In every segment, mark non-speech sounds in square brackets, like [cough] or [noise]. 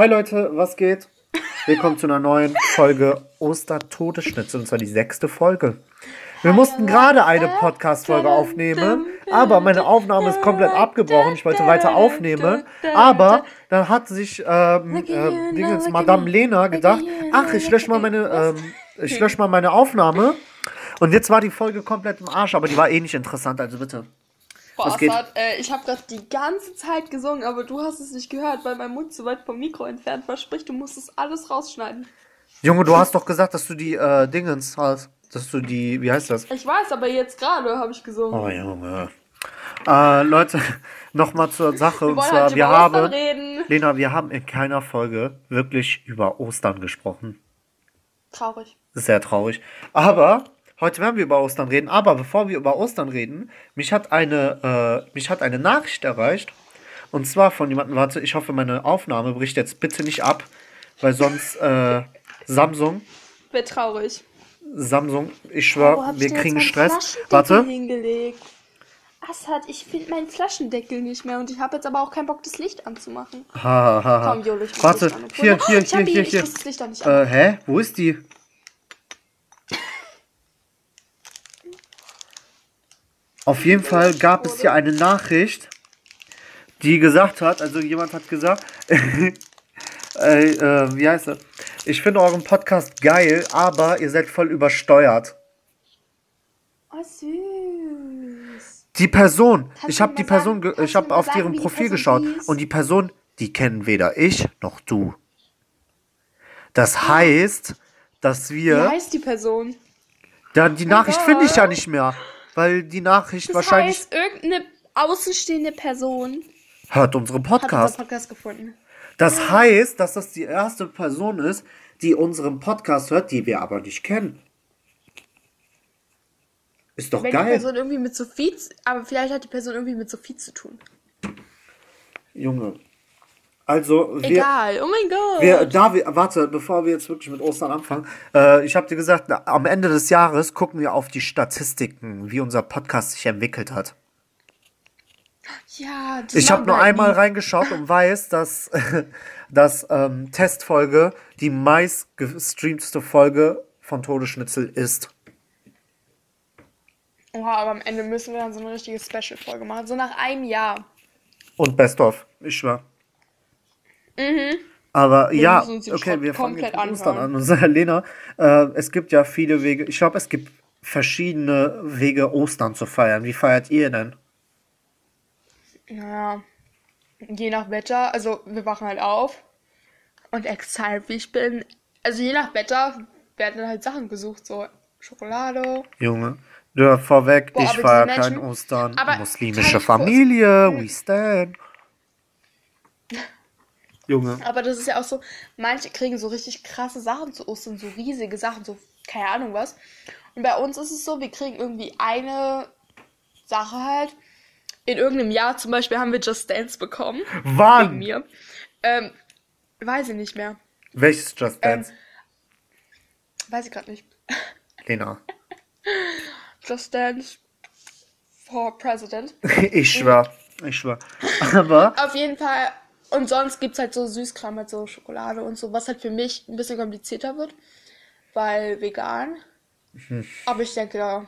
Hi Leute, was geht? Willkommen zu einer neuen Folge Ostertodeschnitzel und zwar die sechste Folge. Wir mussten gerade eine Podcast-Folge aufnehmen, aber meine Aufnahme ist komplett abgebrochen. Ich wollte weiter aufnehmen, aber dann hat sich ähm, äh, Dingens, Madame Lena gedacht, ach, ich lösche mal meine, ähm, ich lösche mal meine Aufnahme. Und jetzt war die Folge komplett im Arsch, aber die war eh nicht interessant, also bitte. Boah, Was? Assad, äh, ich habe gerade die ganze Zeit gesungen, aber du hast es nicht gehört, weil mein Mund zu weit vom Mikro entfernt war. Sprich, du musst es alles rausschneiden. Junge, du hast doch gesagt, dass du die äh, Dingens hast. Dass du die, wie heißt das? Ich weiß, aber jetzt gerade habe ich gesungen. Oh Junge. Äh, Leute, [laughs] nochmal zur Sache. wir und zwar, halt wir Ostern haben, reden. Lena, wir haben in keiner Folge wirklich über Ostern gesprochen. Traurig. Sehr traurig. Aber heute werden wir über Ostern reden. Aber bevor wir über Ostern reden, mich hat eine, äh, mich hat eine Nachricht erreicht. Und zwar von jemandem, warte, ich hoffe, meine Aufnahme bricht jetzt bitte nicht ab, weil sonst äh, Samsung, Wäre traurig. Samsung, ich Wo schwör, hab ich wir kriegen Stress. Warte. hingelegt? Assad, ich finde meinen Flaschendeckel nicht mehr und ich habe jetzt aber auch keinen Bock, das Licht anzumachen. Ha, ha, ha. Komm, Jolo, ich mach Warte, Licht an. hier, Oh, hier, ich hab hier, hier, ich hier. muss das Licht doch nicht an. Äh, hä? Wo ist die? Auf jeden Fall gab es hier eine Nachricht, die gesagt hat, also jemand hat gesagt, [laughs] äh, äh, wie heißt das? Ich finde euren Podcast geil, aber ihr seid voll übersteuert. Oh, süß. Die Person, Kannst ich habe die Person, sagen- ich habe auf sagen, deren wie Profil geschaut hieß? und die Person, die kennen weder ich noch du. Das heißt, dass Wie wir heißt die Person? Da, die Nachricht finde ich ja nicht mehr. Weil die Nachricht Das wahrscheinlich heißt, irgendeine außenstehende Person hört unseren hat Podcast. unseren Podcast gefunden. Das heißt, dass das die erste Person ist, die unseren Podcast hört, die wir aber nicht kennen. Ist doch Wenn die geil. Person irgendwie mit Sophie, aber vielleicht hat die Person irgendwie mit Sophie zu tun. Junge. Also, wir, Egal, oh mein Gott. wir, da wir, warte, bevor wir jetzt wirklich mit Ostern anfangen, äh, ich habe dir gesagt, na, am Ende des Jahres gucken wir auf die Statistiken, wie unser Podcast sich entwickelt hat. ja, das Ich habe nur einmal reingeschaut und weiß, dass, [laughs] dass ähm, Testfolge die meistgestreamteste Folge von Todesschnitzel ist. Oha, aber am Ende müssen wir dann so eine richtige Special-Folge machen. So nach einem Jahr. Und Best of, ich schwör. Aber ja, müssen uns die okay, wir fangen jetzt mit Ostern an. Und sagen, [laughs] Lena, äh, es gibt ja viele Wege. Ich glaube, es gibt verschiedene Wege, Ostern zu feiern. Wie feiert ihr denn? Ja, je nach Wetter. Also, wir wachen halt auf. Und excited wie ich bin. Also, je nach Wetter werden dann halt Sachen gesucht. So Schokolade. Junge, ja, vorweg, Boah, ich aber feiere kein Ostern. aber Muslimische Familie, we stand. Junge. Aber das ist ja auch so, manche kriegen so richtig krasse Sachen zu Ostern, so riesige Sachen, so keine Ahnung was. Und bei uns ist es so, wir kriegen irgendwie eine Sache halt. In irgendeinem Jahr zum Beispiel haben wir Just Dance bekommen. Wann? mir. Ähm, weiß ich nicht mehr. Welches Just Ähm, Dance? weiß ich gerade nicht. Lena. [laughs] Just Dance for President. [laughs] Ich schwör. Ich schwör. [laughs] Aber, Auf jeden Fall. Und sonst gibt's halt so Süßkram, halt so Schokolade und so, was halt für mich ein bisschen komplizierter wird, weil vegan. Hm. [laughs] Aber ich denke, ja,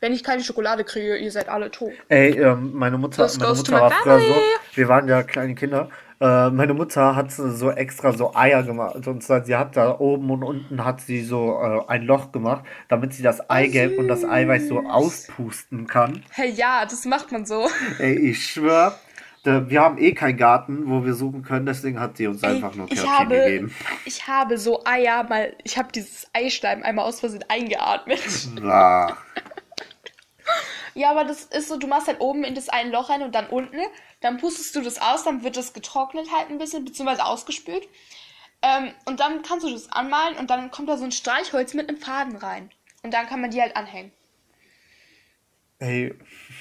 wenn ich keine Schokolade kriege, ihr seid alle tot. ey, ähm, meine Mutter, meine Mutter war früher so, wir waren ja kleine Kinder. Äh, meine Mutter hat so extra so Eier gemacht. Und zwar, sie hat da oben und unten hat sie so äh, ein Loch gemacht, damit sie das Eigelb und das Eiweiß so auspusten kann. Hey, ja, das macht man so. Ey, ich schwör, da- wir haben eh keinen Garten, wo wir suchen können, deswegen hat sie uns einfach nur habe, gegeben. ich habe so Eier mal, ich habe dieses Eischleim einmal aus Versehen eingeatmet. [laughs] Ah. Ja, aber das ist so, du machst halt oben in das eine Loch rein und dann unten, dann pustest du das aus, dann wird das getrocknet halt ein bisschen, beziehungsweise ausgespült. Ähm, und dann kannst du das anmalen und dann kommt da so ein Streichholz mit einem Faden rein. Und dann kann man die halt anhängen. Ey,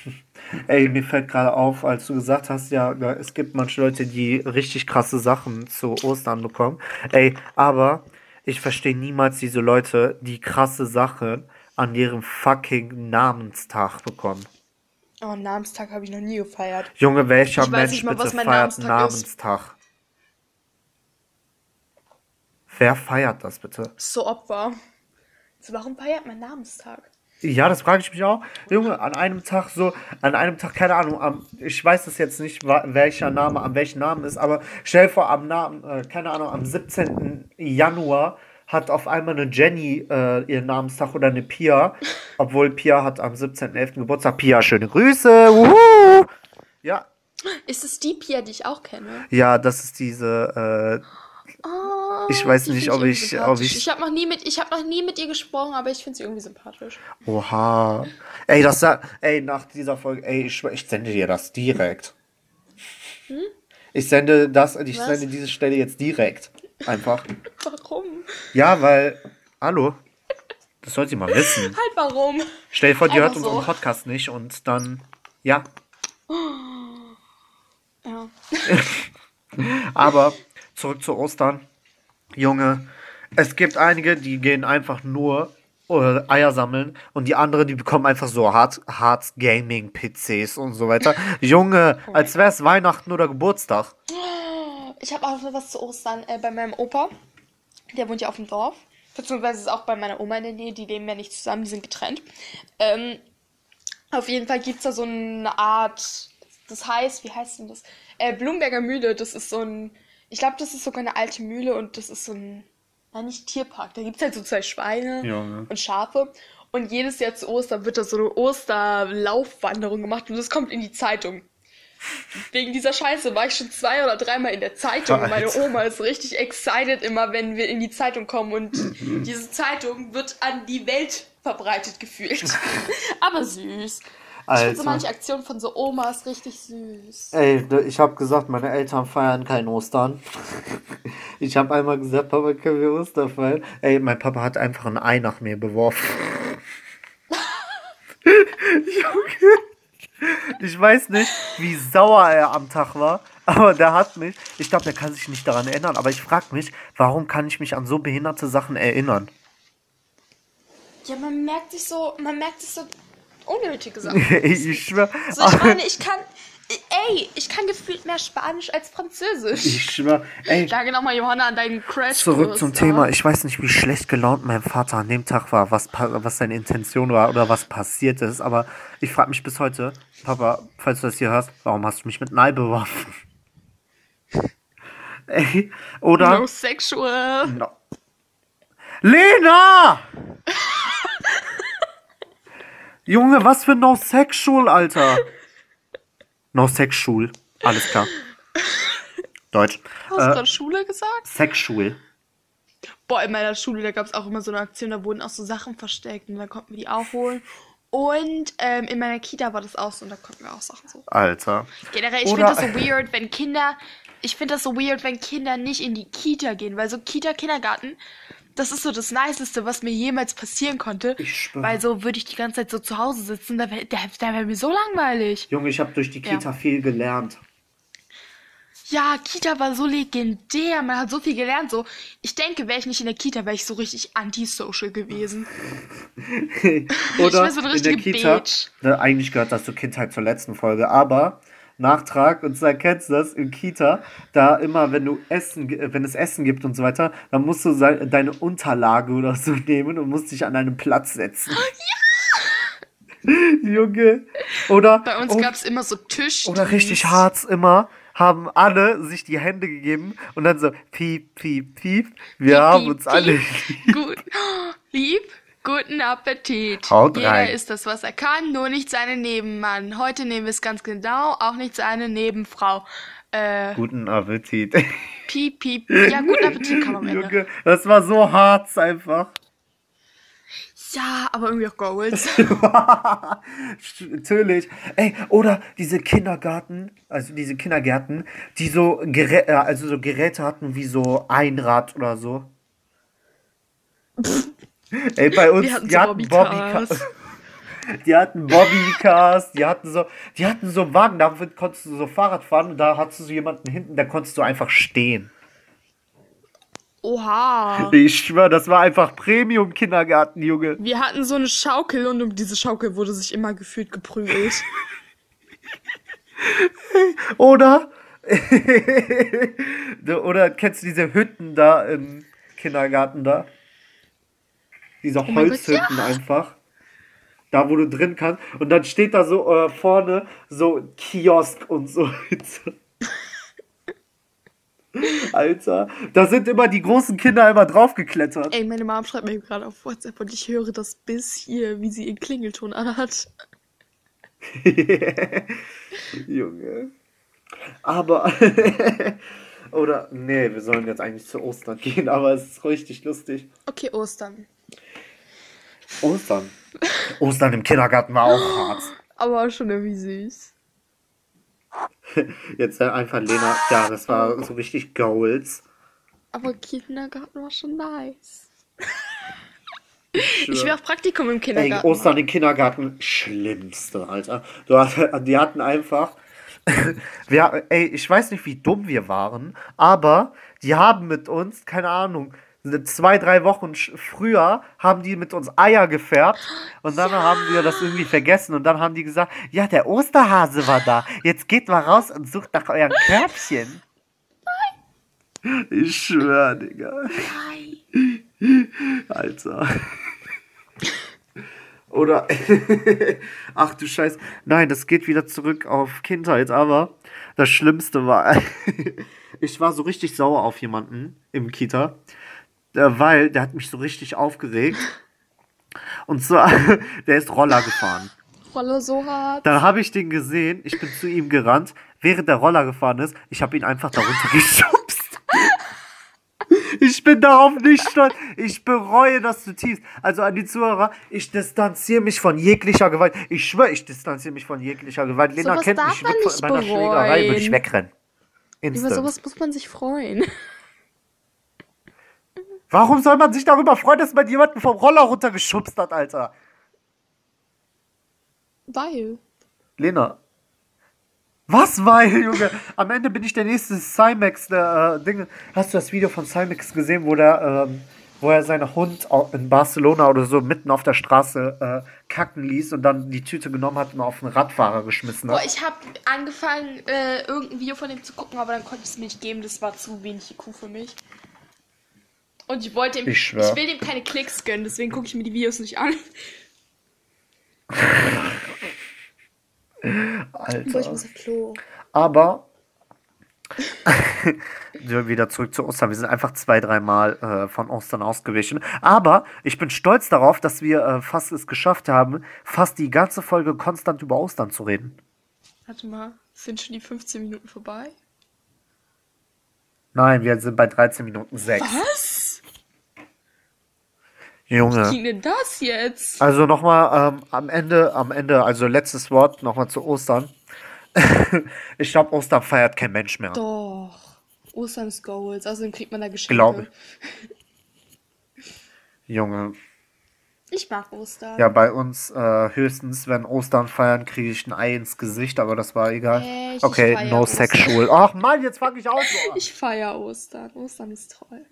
[laughs] ey, mir fällt gerade auf, als du gesagt hast, ja, es gibt manche Leute, die richtig krasse Sachen zu Ostern bekommen. Ey, aber ich verstehe niemals diese Leute, die krasse Sachen an ihrem fucking Namenstag bekommen. Oh, Namenstag habe ich noch nie gefeiert. Junge, welcher Ich Mensch nicht mal, bitte feiert Namenstag. Namenstag? Wer feiert das bitte? So Opfer. So, warum feiert man Namenstag? Ja, das frage ich mich auch. Junge, an einem Tag so, an einem Tag, keine Ahnung, am, ich weiß es jetzt nicht, welcher Name an welchen Namen ist, aber stell dir vor, am Namen, äh, keine Ahnung, am 17. Januar hat auf einmal eine Jenny äh, ihren Namenstag oder eine Pia, obwohl Pia hat am 17.11. Geburtstag. Pia, schöne Grüße. Wuhu! Ja, Ist es die Pia, die ich auch kenne? ja, das ist diese, Oh, Ich weiß nicht, ob ich- ob ich- Ich habe noch, nie mit- ich noch nie mit ihr gesprochen, aber ich finde sie irgendwie sympathisch. oha. Ey, das, ey, nach dieser Folge, ey, ich, ich sende dir das direkt. Ich sende das, ich Was? sende diese Stelle jetzt direkt. Einfach. [laughs] Warum? Ja, weil, hallo, das sollt ihr mal wissen. [laughs] Halt warum? Stell dir vor, die hört so. unseren Podcast nicht und dann, ja. Ja. [laughs] Aber zurück zu Ostern. Junge, es gibt einige, die gehen einfach nur äh, Eier sammeln und die anderen, die bekommen einfach so Hard, Hard Gaming PCs und so weiter. [laughs] Junge, als wäre es Weihnachten oder Geburtstag. Ich habe auch noch was zu Ostern äh, bei meinem Opa. Der wohnt ja auf dem Dorf. Beziehungsweise ist auch bei meiner Oma in der Nähe. Die leben ja nicht zusammen, die sind getrennt. Ähm, auf jeden Fall gibt es da so eine Art. Das heißt, wie heißt denn das? Äh, Blumberger Mühle. Das ist so ein. Ich glaube, das ist sogar eine alte Mühle und das ist so ein. Nein, nicht Tierpark. Da gibt es halt so zwei Schweine Junge. und Schafe. Und jedes Jahr zu Ostern wird da so eine Osterlaufwanderung gemacht und das kommt in die Zeitung. Wegen dieser Scheiße war ich schon zwei oder dreimal in der Zeitung. Und meine. Oma ist richtig excited immer, wenn wir in die Zeitung kommen. Und diese Zeitung wird an die Welt verbreitet gefühlt. [laughs] Aber süß. Ich finde so manche Aktionen von so Omas richtig süß. Ey, ich habe gesagt, meine Eltern feiern kein Ostern. [laughs] Ich habe einmal gesagt, Papa, können wir Ostern feiern? Ey, mein Papa hat einfach ein Ei nach mir beworfen. [laughs] Junge. Ich weiß nicht, wie sauer er am Tag war, aber der hat mich, ich glaube, der kann sich nicht daran erinnern, aber ich frage mich, warum kann ich mich an so behinderte Sachen erinnern? Ja, man merkt sich so, man merkt sich so unnötige Sachen. [laughs] ich schwör, So, ich meine, [laughs] ich kann, ey, ich kann gefühlt mehr Spanisch als Französisch. ich schwör, ey, Danke nochmal, Johanna, an deinen Crash. Zurück zum Thema. Ich weiß nicht, wie schlecht gelaunt mein Vater an dem Tag war, was, was seine Intention war oder was passiert ist. Aber ich frage mich bis heute, Papa, falls du das hier hörst, warum hast du mich mit Nei beworfen? [laughs] Ey, oder? No sexual. No. Lena! Junge, was für No Sexual, Alter? No Sexual. Alles klar. Deutsch. Hast du Äh, gerade Schule gesagt? Sexual. Boah, in meiner Schule, da gab es auch immer so eine Aktion, da wurden auch so Sachen versteckt und da konnten wir die auch holen. Und ähm, in meiner Kita war das auch so und da konnten wir auch Sachen so. Alter. Generell, ich finde das so weird, wenn Kinder. Ich finde das so weird, wenn Kinder nicht in die Kita gehen, weil so Kita, Kindergarten, das ist so das Niceste, was mir jemals passieren konnte. Ich schwöre. Weil so würde ich die ganze Zeit so zu Hause sitzen, da wäre da, da wär mir so langweilig. Junge, ich habe durch die Ja. Kita viel gelernt. Ja, Kita war so legendär, man hat so viel gelernt. So, ich denke, wäre ich nicht in der Kita, wäre ich so richtig antisocial gewesen. [laughs] Oder wär so in der Kita. Ne, eigentlich gehört das zur Kindheit zur letzten Folge, aber Nachtrag, und zwar kennst du das in Kita, da immer, wenn du Essen, wenn es Essen gibt und so weiter, dann musst du deine Unterlage oder so [laughs] nehmen und musst dich an einen Platz setzen. Ja! [laughs] Junge. Oder, Bei uns oh, gab's immer so Tisch. oder richtig hart immer, haben alle sich die Hände gegeben und dann so, piep, piep, piep, wir haben piep, uns alle piep. [laughs] Gut. Lieb. Guten Appetit. Haut Jeder rein. isst das, was er kann, nur nicht seine Nebenmann. Heute nehmen wir es ganz genau, auch nicht seine Nebenfrau. Äh, Guten Appetit. piep, piep. [laughs] Ja, guten Appetit kam am Ende. Junge, das war so hart einfach. Ja, aber irgendwie auch Goals. [laughs] Natürlich. Ey, oder diese Kindergarten, also diese Kindergärten, die so, Gerä äh, also so Geräte hatten wie so Einrad oder so. Ey, bei uns, Wir hatten die so hatten Bobbycars. [laughs] Die hatten Bobbycars, die hatten so, die hatten so Wagen, da konntest du so Fahrrad fahren und da hattest du so jemanden hinten, da konntest du einfach stehen. Oha. Ich schwör, das war einfach Premium-Kindergarten, Junge. Wir hatten so eine Schaukel und um diese Schaukel wurde sich immer gefühlt geprügelt. [laughs] Oder? [laughs] Oder kennst du diese Hütten da in, Kindergarten da. Diese Oh Gott, Holzhütten einfach. Da, wo du drin kannst. Und dann steht da so äh, vorne so Kiosk und so. [laughs] Alter, da sind immer die großen Kinder immer draufgeklettert. Ey, meine Mom schreibt mir gerade auf WhatsApp und ich höre das bis hier, wie sie ihren Klingelton anhat. [laughs] Junge. Aber. [laughs] Oder, nee, wir sollen jetzt eigentlich zu Ostern gehen, aber es ist richtig lustig. Okay, Ostern. Ostern. Ostern im Kindergarten war auch hart. Aber schon irgendwie süß. [laughs] Jetzt äh, einfach Lena. Ja, das war so richtig Goals. Aber Kindergarten war schon nice. Ich will auch Praktikum im Ey, Kindergarten. Ostern im Kindergarten, schlimmste, Alter. Du, hast- [laughs] die hatten einfach. [laughs] wir, ey, ich weiß nicht, wie dumm wir waren, aber die haben mit uns, keine Ahnung, zwei, drei Wochen früher haben die mit uns Eier gefärbt und dann haben wir das irgendwie vergessen und dann haben die gesagt, ja, der Osterhase war da. Jetzt geht mal raus und sucht nach euren Körbchen. Ich schwör, Digga. Alter. Oder. [laughs] Ach du Scheiß. Nein, das geht wieder zurück auf Kindheit, aber das Schlimmste war. [laughs] ich war so richtig sauer auf jemanden im Kita, weil der hat mich so richtig aufgeregt. Und zwar, [laughs] der ist Roller gefahren. Rolle so hart. Dann habe ich den gesehen, ich bin zu ihm gerannt, während der Roller gefahren ist, ich habe ihn einfach darunter geschubst. [laughs] Ich bin darauf nicht stolz. Ich bereue das zutiefst. Also an die Zuhörer, ich distanziere mich von jeglicher Gewalt. Ich schwöre, ich distanziere mich von jeglicher Gewalt. Lena Sowas kennt mich, ich man würd nicht von meiner Schlägerei würde ich bereuen. wegrennen. Über Instant. sowas muss man sich freuen. Warum soll man sich darüber freuen, dass man jemanden vom Roller runtergeschubst hat, Alter? Weil. Lena. Was weil, Junge? Am Ende bin ich der nächste Cymax der äh, Dinge. Hast du das Video von Cymax gesehen, wo der, ähm, wo er seinen Hund in Barcelona oder so mitten auf der Straße äh, kacken ließ und dann die Tüte genommen hat und auf einen Radfahrer geschmissen Boah, hat? ich habe angefangen, äh, irgendein Video von dem zu gucken, aber dann konnte ich es mir nicht geben. Das war zu wenig IQ für mich. Und ich wollte ihm. Ich schwör. will dem keine Klicks gönnen, deswegen gucke ich mir die Videos nicht an. Boah, ich Alter. muss auf Klo. Aber [laughs] wir wieder zurück zu Ostern. Wir sind einfach zwei, dreimal äh, von Ostern ausgewichen. Aber ich bin stolz darauf, dass wir äh, fast es geschafft haben, fast die ganze Folge konstant über Ostern zu reden. Warte mal, sind schon die 15 Minuten vorbei? Nein, wir sind bei 13 Minuten 6. Was? Junge. ging denn das jetzt? Also nochmal ähm, am Ende, am Ende, also letztes Wort nochmal zu Ostern. [laughs] ich glaube, Ostern feiert kein Mensch mehr. Doch. Ostern ist Goals, außerdem kriegt man da Geschenke. Glaube [laughs] Junge. Ich mag Ostern. Ja, bei uns äh, höchstens, wenn Ostern feiern, kriege ich ein Ei ins Gesicht, aber das war egal. Echt? Okay, no Ostern. sexual. Ach Mann, jetzt fange ich aus. Ich feiere Ostern. Ostern ist toll.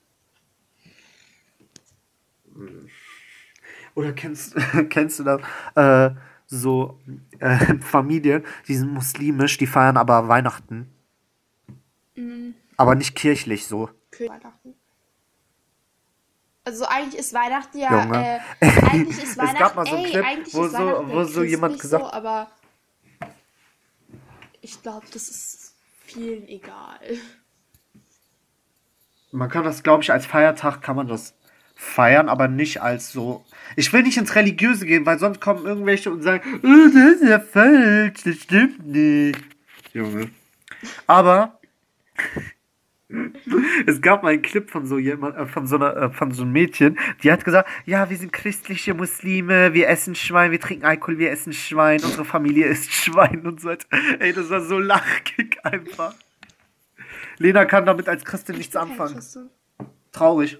Oder kennst, [laughs] kennst du das? Äh, so äh, [laughs] Familien, die sind muslimisch, die feiern aber Weihnachten. Mhm. Aber nicht kirchlich so. Weihnachten. Also eigentlich ist Weihnachten ja. Junge. Äh, [laughs] eigentlich ist Es Weihnachten. gab mal so einen ey, Clip, wo so- wo so jemand gesagt- So, aber ich glaube, das ist vielen egal. Man kann das, glaube ich, als Feiertag kann man das feiern, aber nicht als so. Ich will nicht ins Religiöse gehen, weil sonst kommen irgendwelche und sagen, oh, das ist ja falsch, das stimmt nicht. Junge. Aber [laughs] es gab mal einen Clip von so jemand, äh, von so einer, äh, von so einem Mädchen, die hat gesagt, ja, wir sind christliche Muslime, wir essen Schwein, wir trinken Alkohol, wir essen Schwein, unsere Familie isst [laughs] Schwein und so. weiter. Ey, das war so lachig einfach. Lena kann damit als Christin nichts anfangen. Traurig.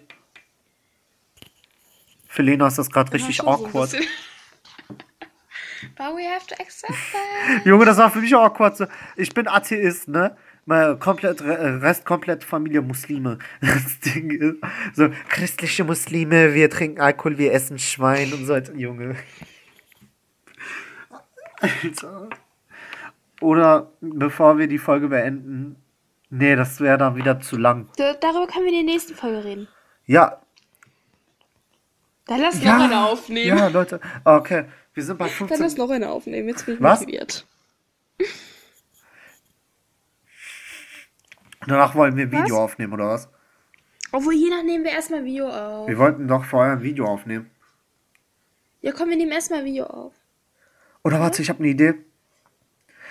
Für Lena ist das gerade richtig awkward. But [laughs] we have to accept that. Junge, das war für mich auch awkward. So, Ich bin Atheist, ne? Mal komplett, Re- Rest komplett Familie Muslime. [laughs] Das Ding ist, so, christliche Muslime, wir trinken Alkohol, wir essen Schwein und so, weiter. Junge. Alter. Oder, bevor wir die Folge beenden, nee, das wäre dann wieder zu lang. Da- Darüber können wir in der nächsten Folge reden. Ja. Dann lass Ja. noch eine aufnehmen. Ja, Leute. Okay, wir sind bei Dann 15. lass noch eine aufnehmen. Jetzt bin ich Was? motiviert. [laughs] Danach wollen wir ein Video Was? aufnehmen, oder was? Obwohl, jeder nehmen wir erstmal ein Video auf. Wir wollten doch vorher ein Video aufnehmen. Ja, komm, wir nehmen erstmal ein Video auf. Oder warte, ich habe eine Idee.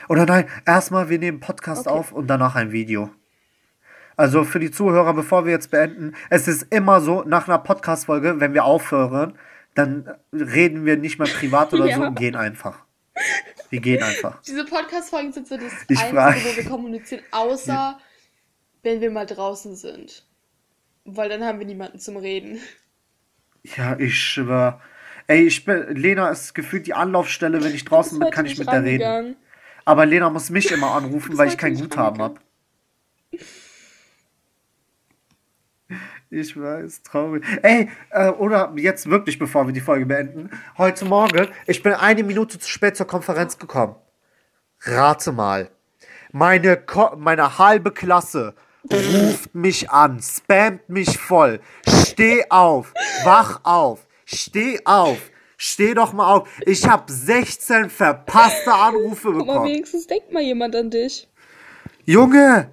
Oder nein, erstmal wir nehmen Podcast Okay. auf und danach ein Video. Also für die Zuhörer, bevor wir jetzt beenden, es ist immer so, nach einer Podcast-Folge, wenn wir aufhören, dann reden wir nicht mehr privat oder [laughs] so Ja. und gehen einfach. Wir gehen einfach. Diese Podcast-Folgen sind so das Ich Einzige, frag- wo wir kommunizieren, außer wenn wir mal draußen sind. Weil dann haben wir niemanden zum Reden. Ja, ich schwör. Ey, ich bin, Lena ist gefühlt die Anlaufstelle, wenn ich draußen bin, kann ich mit der reden. Aber Lena muss mich immer anrufen, weil ich kein Guthaben habe. Ich weiß, traurig. Ey, äh, oder jetzt wirklich, bevor wir die Folge beenden. Heute Morgen, ich bin eine Minute zu spät zur Konferenz gekommen. Rate mal. Meine, Ko meine halbe Klasse ruft mich an, spammt mich voll. Steh auf, wach auf, steh auf, steh doch mal auf. Ich habe 16 verpasste Anrufe Aber bekommen. wenigstens denkt mal jemand an dich. Junge!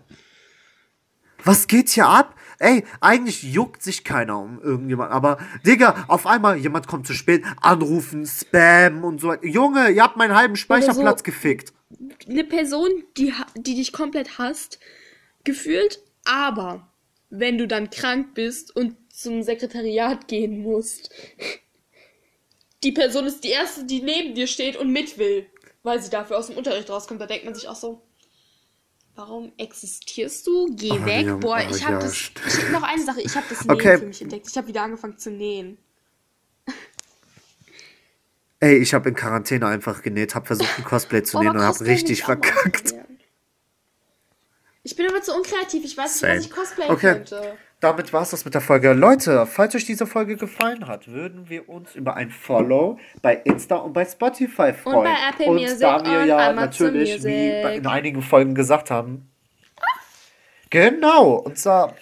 Was geht hier ab? Ey, eigentlich juckt sich keiner um irgendjemand, aber Digga, auf einmal jemand kommt zu spät, anrufen, Spam und so. weiter. Junge, ihr habt meinen halben Speicherplatz so. gefickt. Eine Person, die, die dich komplett hasst, gefühlt, aber wenn du dann krank bist und zum Sekretariat gehen musst, [laughs] die Person ist die erste, die neben dir steht und mit will, weil sie dafür aus dem Unterricht rauskommt. Da denkt man sich auch so, warum existierst du? Geh Oh, weg. ja, Boah, oh, ich habe ja, das. Ich, noch eine Sache, ich habe das [laughs] Nähen Okay. für mich entdeckt. Ich habe wieder angefangen zu nähen. Ey, ich habe in Quarantäne einfach genäht, hab versucht ein Cosplay zu Oh, nähen und hab Cosplay will richtig verkackt. Ich bin aber zu unkreativ. Ich weiß nicht, Same. was ich cosplayen Okay. könnte. Damit war's das mit der Folge. Leute, falls euch diese Folge gefallen hat, würden wir uns über ein Follow bei Insta und bei Spotify freuen. bei Apple und Music da wir und ja Amazon natürlich, wie Music. bei- in einigen Folgen gesagt haben. Genau, und zwar,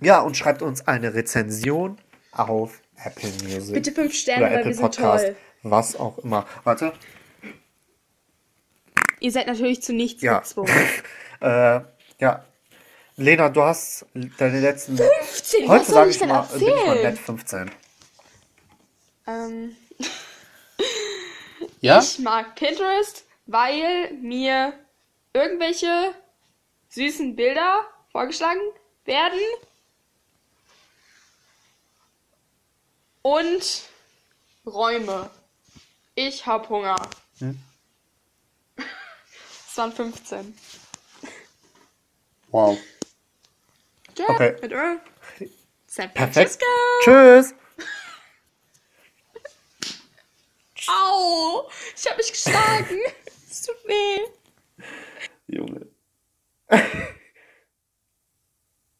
ja, und schreibt uns eine Rezension auf Apple Music. Bitte fünf Sterne, oder Apple Podcast, toll. was auch immer. Warte. Ihr seid natürlich zu nichts Ja. gezwungen. [laughs] Äh, ja. Lena, du hast deine letzten. 15, Heute sage ich ich mal, bin ich mal erzählen? nett 15. Ähm, [laughs] Ja? Ich mag Pinterest, weil mir irgendwelche süßen Bilder vorgeschlagen werden. Und Räume. Ich hab Hunger. Hm? [laughs] Es waren 15. Wow. Ja, Okay. mit Earl. San Perfekt. Francisco. Tschüss. [laughs] Au! Ich hab mich geschlagen. [laughs] Es tut weh. Junge.